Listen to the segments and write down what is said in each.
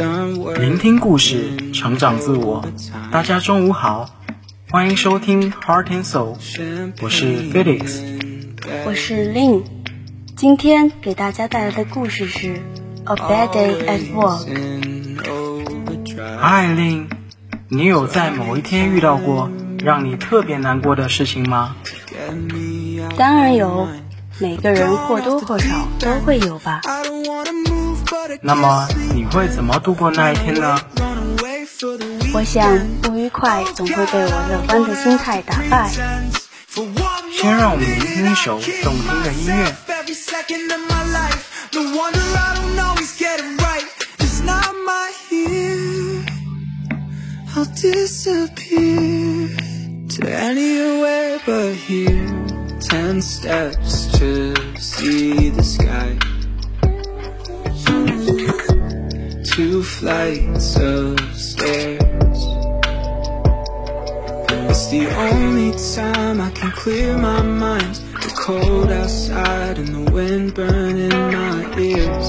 聆听故事，成长自我。大家中午好，欢迎收听 Heart and Soul，我是 Felix，我是 Lin。今天给大家带来的故事是 A Bad Day at Work。Hi Lin，你有在某一天遇到过让你特别难过的事情吗？当然有，每个人或多或少都会有吧。那么你会怎么度过那一天呢？我想不愉快总会被我乐观的心态打败。先让我们聆听一首动听的音乐。Two flights of stairs. It's the only time I can clear my mind. The cold outside and the wind burning my ears.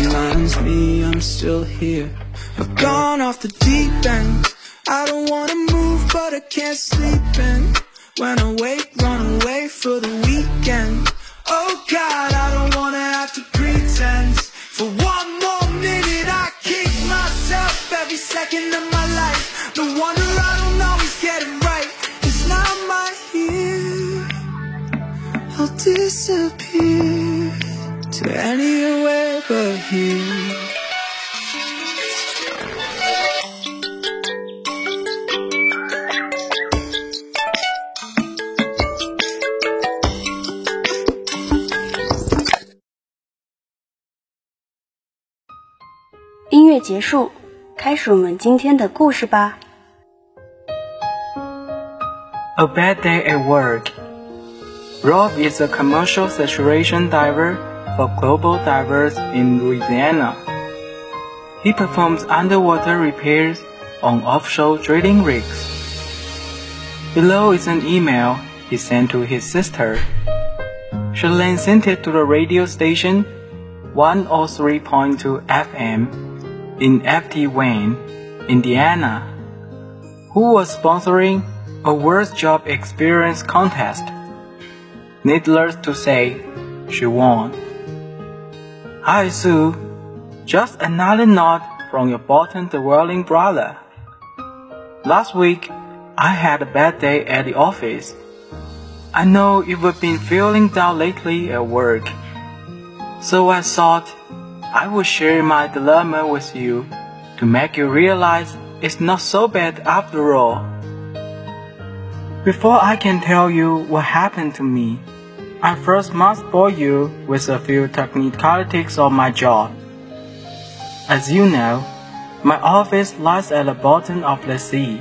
Reminds me I'm still here. I've gone off the deep end. I don't wanna move, but I can't sleep in. When I wake, run away for the weekend. Oh God, I don't disappear To anywhere but here 音乐结束，开始我们今天的故事吧。A bad day at work. Rob is a commercial saturation diver for global divers in Louisiana. He performs underwater repairs on offshore drilling rigs. Below is an email he sent to his sister. She then sent it to the radio station 103.2 FM in FT Wayne, Indiana, who was sponsoring a worst job experience contest. Needless to say, she won. Hi Sue, just another nod from your bottom dwelling brother. Last week, I had a bad day at the office. I know you've been feeling down lately at work. So I thought I would share my dilemma with you to make you realize it's not so bad after all. Before I can tell you what happened to me, I first must bore you with a few technicalities of my job. As you know, my office lies at the bottom of the sea.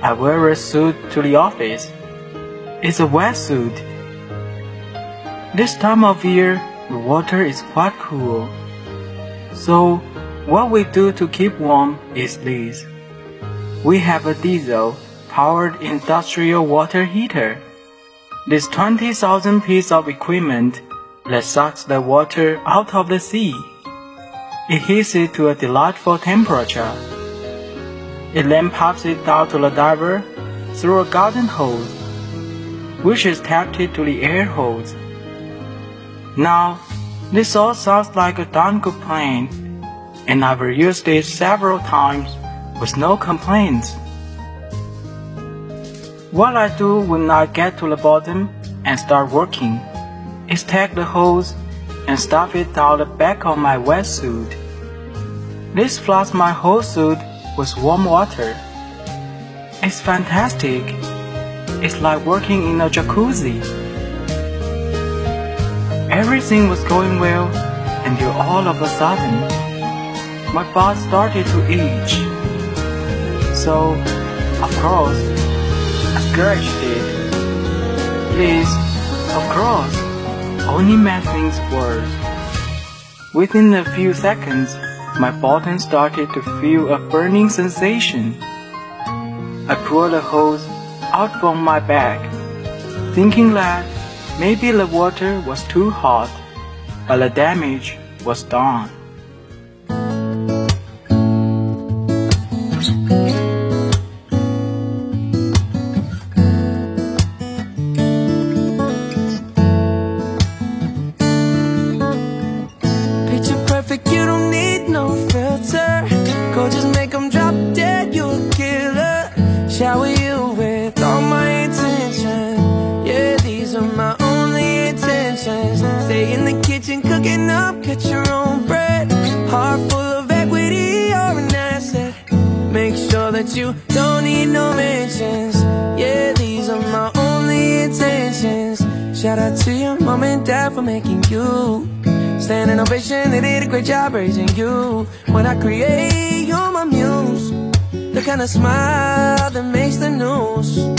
I wear a suit to the office. It's a wetsuit. This time of year, the water is quite cool. So, what we do to keep warm is this. We have a diesel powered industrial water heater. This 20,000 piece of equipment that sucks the water out of the sea. It heats it to a delightful temperature. It then pumps it down to the diver through a garden hose, which is tapped to the air hose. Now, this all sounds like a darn good plan, and I've used it several times with no complaints. What I do when I get to the bottom and start working is take the hose and stuff it down the back of my wetsuit. This floods my whole suit with warm water. It's fantastic. It's like working in a jacuzzi. Everything was going well until all of a sudden, my butt started to itch. So, of course, Scratched it. This, of course, only made things worse. Within a few seconds, my bottom started to feel a burning sensation. I pulled the hose out from my bag, thinking that Maybe the water was too hot, but the damage was dawn. Are my only intentions. Stay in the kitchen cooking up, cut your own bread. Heart full of equity, you're an asset. Make sure that you don't need no mentions. Yeah, these are my only intentions. Shout out to your mom and dad for making you. stand Standing ovation, they did a great job raising you. When I create, you're my muse. The kind of smile that makes the news.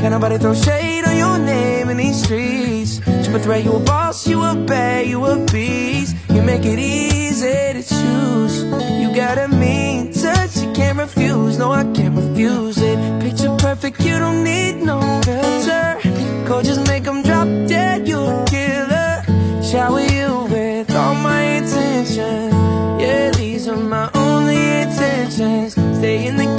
Can't nobody throw shade on your name in these streets. Triple threat, you a boss, you a bad, you a beast. You make it easy to choose. You got a mean touch, you can't refuse. No, I can't refuse it. Picture perfect, you don't need no filter. Go just make them drop dead, you a killer. Shower you with all my attention. Yeah, these are my only intentions. Stay in the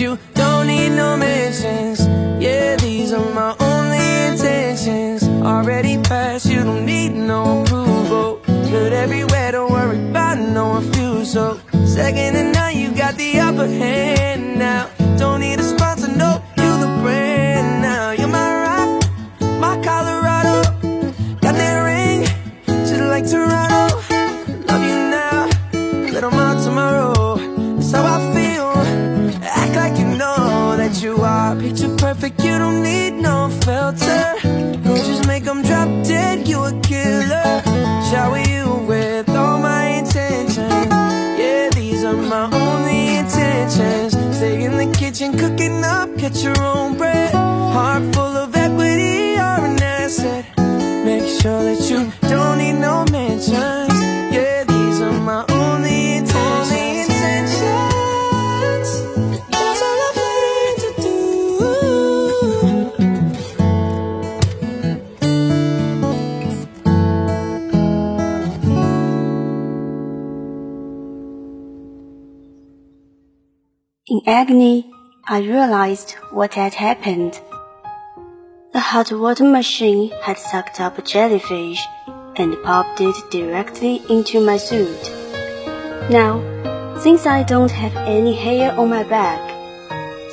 you don't need no mentions. Yeah, these are my only intentions. Already passed, you don't need no approval. Good everywhere, don't worry about no refusal. Second and none, you got the upper hand now. Don't need a sponsor, no, you the brand now. You're my rock, my Colorado. Got that ring, just like Toronto. Perfect. You don't need no filter. Just make them drop dead. You a killer. Shower you with all my intentions. Yeah, these are my only intentions. Stay in the kitchen cooking up, get your own bread. Agony, I realized what had happened. The hot water machine had sucked up a jellyfish and popped it directly into my suit. Now, since I don't have any hair on my back,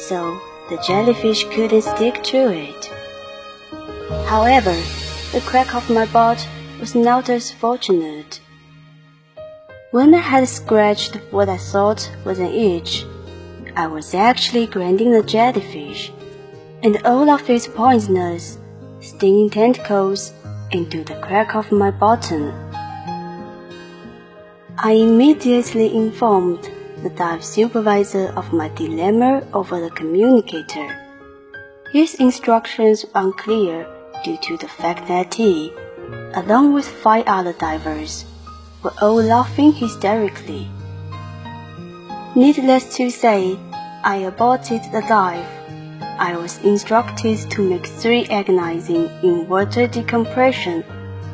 so the jellyfish couldn't stick to it. However, the crack of my butt was not as fortunate. When I had scratched what I thought was an itch, I was actually grinding the jellyfish and all of its poisonous, stinging tentacles into the crack of my bottom. I immediately informed the dive supervisor of my dilemma over the communicator. His instructions were unclear due to the fact that he, along with five other divers, were all laughing hysterically. Needless to say, I aborted the dive. I was instructed to make three agonizing in water decompression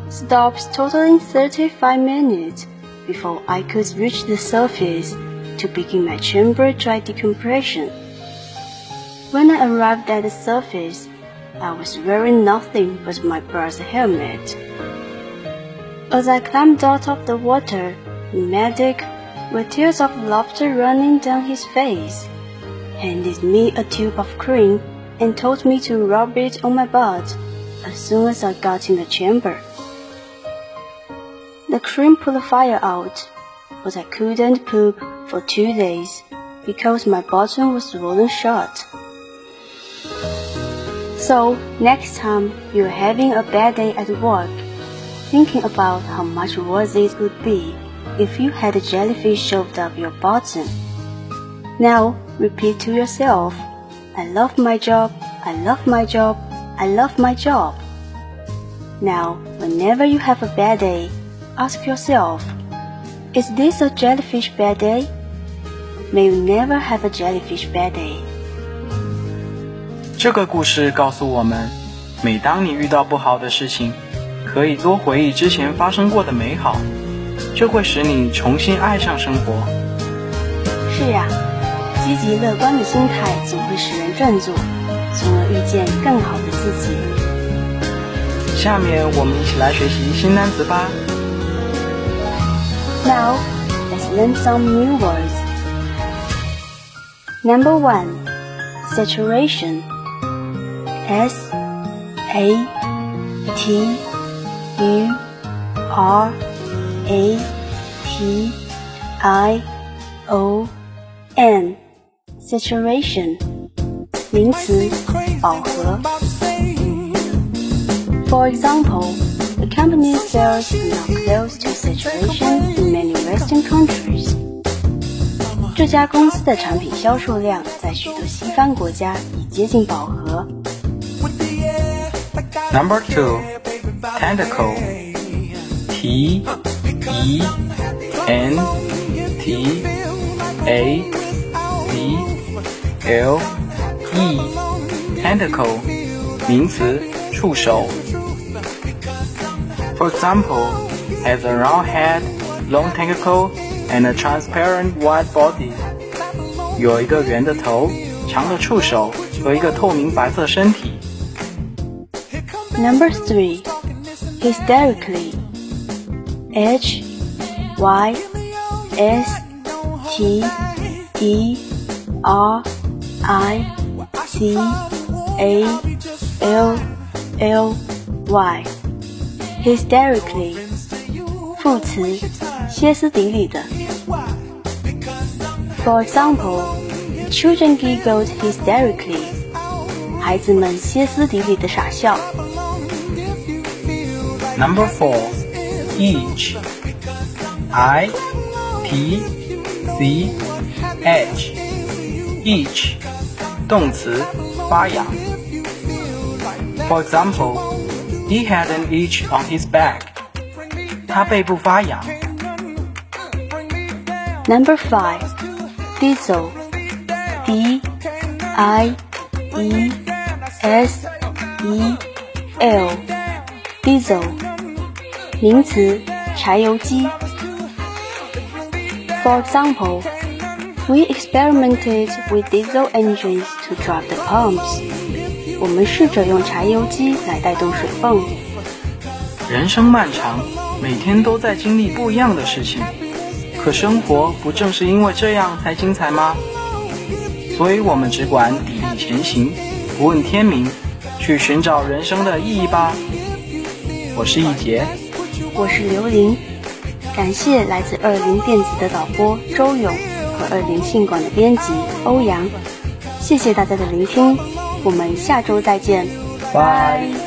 stops totaling 35 minutes before I could reach the surface to begin my chamber dry decompression. When I arrived at the surface, I was wearing nothing but my brass helmet. As I climbed out of the water, the medic, with tears of laughter running down his face, handed me a tube of cream and told me to rub it on my butt as soon as I got in the chamber. The cream put the fire out, but I couldn't poop for two days because my bottom was swollen shut. So, next time you're having a bad day at work, thinking about how much worse it would be if you had a jellyfish shoved up your bottom. Now, repeat to yourself, I love my job, I love my job, I love my job. Now, whenever you have a bad day, ask yourself, is this a jellyfish bad day? May you never have a jellyfish bad day. 这个故事告诉我们，每当你遇到不好的事情，可以多回忆之前发生过的美好，这会使你重新爱上生活。是呀， 积极乐观的心态总会使人振作，从而遇见更好的自己。下面我们一起来学习新单词吧。Now, let's learn some new words. Number one, saturation. S A T U R A T I O N saturation 名词，饱和。For example, the company's sales are now close to saturation in many Western countries. 这家公司的产品销售量在许多西方国家已接近饱和。Number two, tentacle. T E N T A C L E tentacle 名词，触手。For example, has a round head, long tentacle, and a transparent white body. 有一个圆的头，长的触手和一个透明白色身体。Number three, hysterically. H Y S T E R I C A L L Y. Hysterically. 副词，歇斯底里的。For example, children giggled hysterically. 孩子们歇斯底里的傻笑。Number four, each. I P C H. Each. 动词，发痒。For example, he had an itch on his back. 他背部发痒。Number five, diesel. D I E S E L. Diesel. 名词，柴油机。For example, We experimented with diesel engines to drive the pumps. 我们试着用柴油机来带动水泵。人生漫长，每天都在经历不一样的事情，可生活不正是因为这样才精彩吗？所以我们只管砥砺前行，不问天明，去寻找人生的意义吧。我是易杰。我是刘琳，感谢来自二零电子的导播周勇二零信管的编辑欧阳，谢谢大家的聆听，我们下周再见，拜。